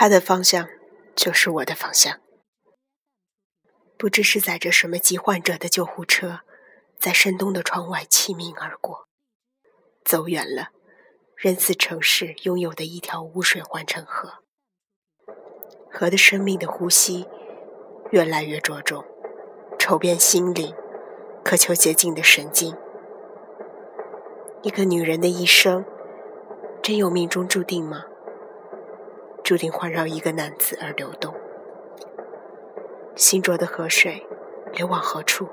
他的方向就是我的方向。不知是载着什么急患者的救护车，在深冬的窗外齐鸣而过。走远了，人似城市拥有的一条污水环城河。河的生命的呼吸越来越着重，瞅遍心灵，渴求洁净的神经。一个女人的一生，真有命中注定吗？注定环绕一个男子而流动。心浊的河水流往何处？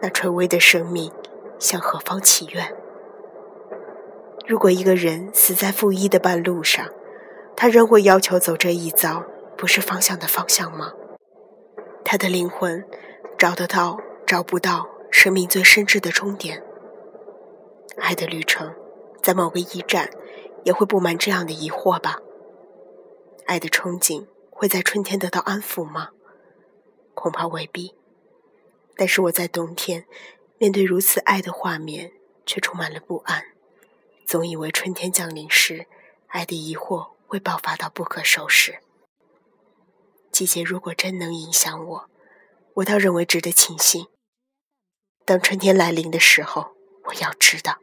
那垂危的生命向何方祈愿？如果一个人死在负一的半路上，他仍会要求走这一遭不是方向的方向吗？他的灵魂找得到找不到生命最深挚的终点？爱的旅程在某个驿站也会布满这样的疑惑吧？爱的憧憬会在春天得到安抚吗？恐怕未必，但是我在冬天面对如此爱的画面，却充满了不安。总以为春天降临时，爱的疑惑会爆发到不可收拾。季节如果真能影响我，我倒认为值得庆幸。当春天来临的时候，我要知道，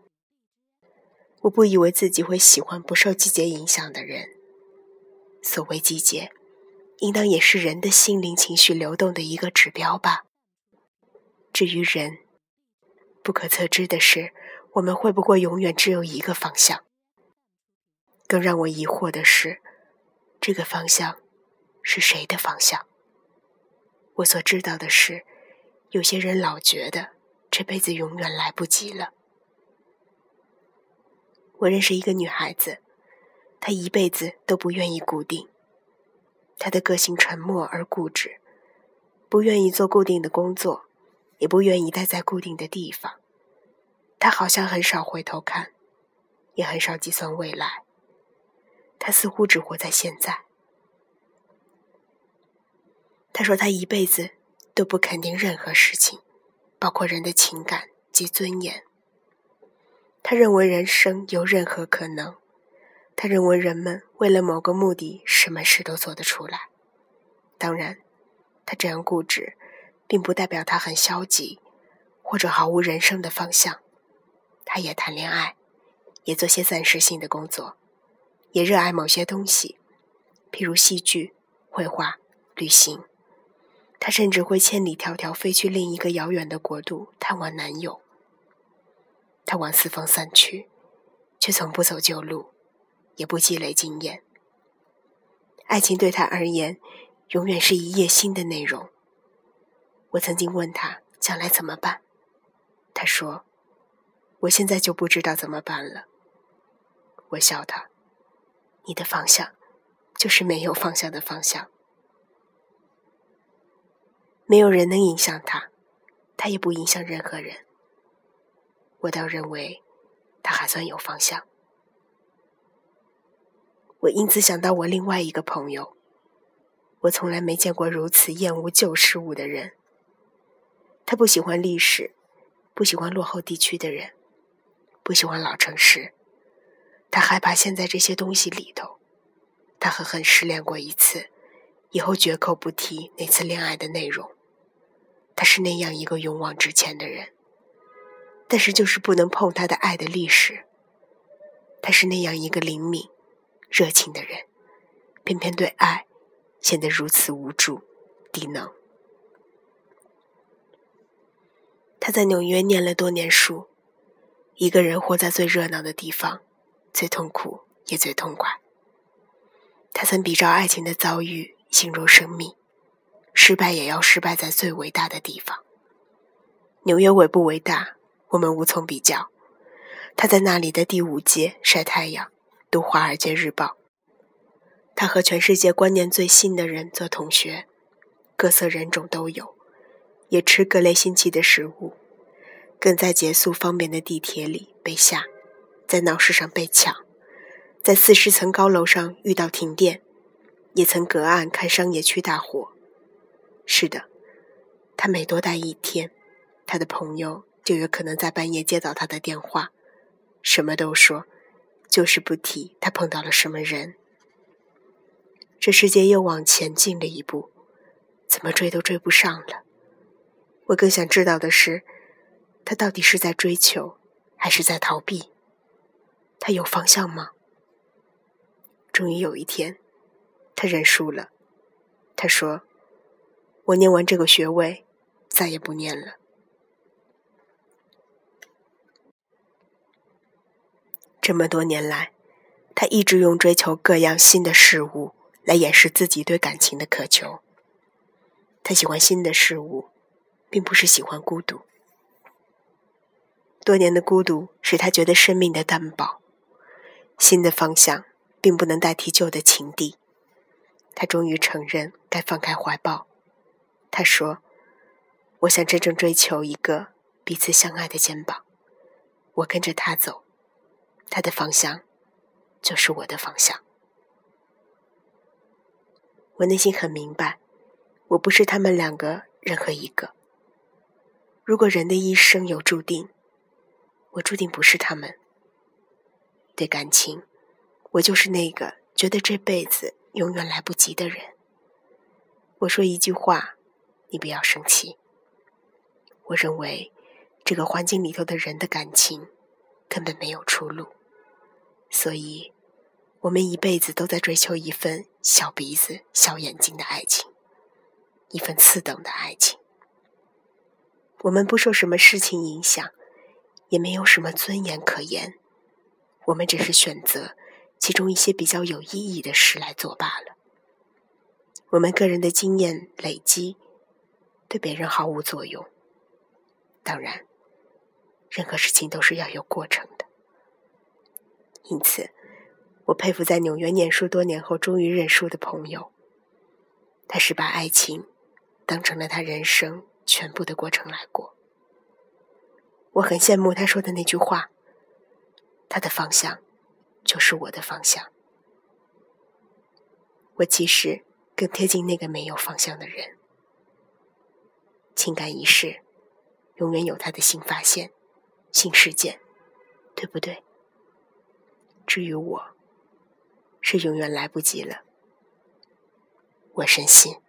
我不以为自己会喜欢不受季节影响的人。所谓季节。应当也是人的心灵情绪流动的一个指标吧。至于人，不可测知的是，我们会不会永远只有一个方向？更让我疑惑的是，这个方向是谁的方向？我所知道的是，有些人老觉得这辈子永远来不及了。我认识一个女孩子，他一辈子都不愿意固定。他的个性沉默而固执，不愿意做固定的工作，也不愿意待在固定的地方。他好像很少回头看，也很少计算未来。他似乎只活在现在。他说他一辈子都不肯定任何事情，包括人的情感及尊严。他认为人生有任何可能。他认为人们为了某个目的，什么事都做得出来。当然，他这样固执，并不代表他很消极，或者毫无人生的方向。他也谈恋爱，也做些暂时性的工作，也热爱某些东西，譬如戏剧、绘画、旅行。他甚至会千里迢迢飞去另一个遥远的国度探望男友。他往四方散去，却从不走旧路。也不积累经验，爱情对他而言，永远是一页新的内容。我曾经问他将来怎么办，他说：“我现在就不知道怎么办了。”我笑他：“你的方向，就是没有方向的方向。没有人能影响他，他也不影响任何人。我倒认为，他还算有方向。”我因此想到我另外一个朋友，我从来没见过如此厌恶旧事物的人。他不喜欢历史，不喜欢落后地区的人，不喜欢老城市。他害怕陷在这些东西里头。他狠狠失恋过一次，以后绝口不提那次恋爱的内容。他是那样一个勇往直前的人，但是就是不能碰他的爱的历史。他是那样一个灵敏。热情的人，偏偏对爱显得如此无助、低能。他在纽约念了多年书，一个人活在最热闹的地方，最痛苦也最痛快。他曾比照爱情的遭遇形容生命：失败也要失败在最伟大的地方。纽约伟不伟大，我们无从比较。他在那里的第五街晒太阳。读《华尔街日报》，他和全世界观念最新的人做同学，各色人种都有，也吃各类新奇的食物，更在捷速方便的地铁里被吓，在闹市上被抢，在四十层高楼上遇到停电，也曾隔岸看商业区大火。是的，他每多待一天，他的朋友就有可能在半夜接到他的电话，什么都说。就是不提他碰到了什么人。这世界又往前进了一步，怎么追都追不上了。我更想知道的是，他到底是在追求，还是在逃避？他有方向吗？终于有一天，他认输了。他说：“我念完这个学位，再也不念了。”这么多年来，他一直用追求各样新的事物来掩饰自己对感情的渴求。他喜欢新的事物，并不是喜欢孤独。多年的孤独使他觉得生命的单薄，新的方向并不能代替旧的情敌。他终于承认该放开怀抱。他说：“我想真正追求一个彼此相爱的肩膀。我跟着他走，他的方向就是我的方向。”我内心很明白，我不是他们两个任何一个。如果人的一生有注定，我注定不是他们。对感情，我就是那个觉得这辈子。永远来不及的人。我说一句话，你不要生气。我认为这个环境里头的人的感情根本没有出路，所以我们一辈子都在追求一份小鼻子、小眼睛的爱情，一份次等的爱情。我们不受什么事情影响，也没有什么尊严可言，我们只是选择。其中一些比较有意义的事来做罢了。我们个人的经验累积，对别人毫无作用。当然，任何事情都是要有过程的。因此，我佩服在纽约念书多年后终于认输的朋友。他是把爱情当成了他人生全部的过程来过。我很羡慕他说的那句话：他的方向。就是我的方向。我其实更贴近那个没有方向的人。情感一世，永远有他的新发现、新事件，对不对？至于我，是永远来不及了。我深信。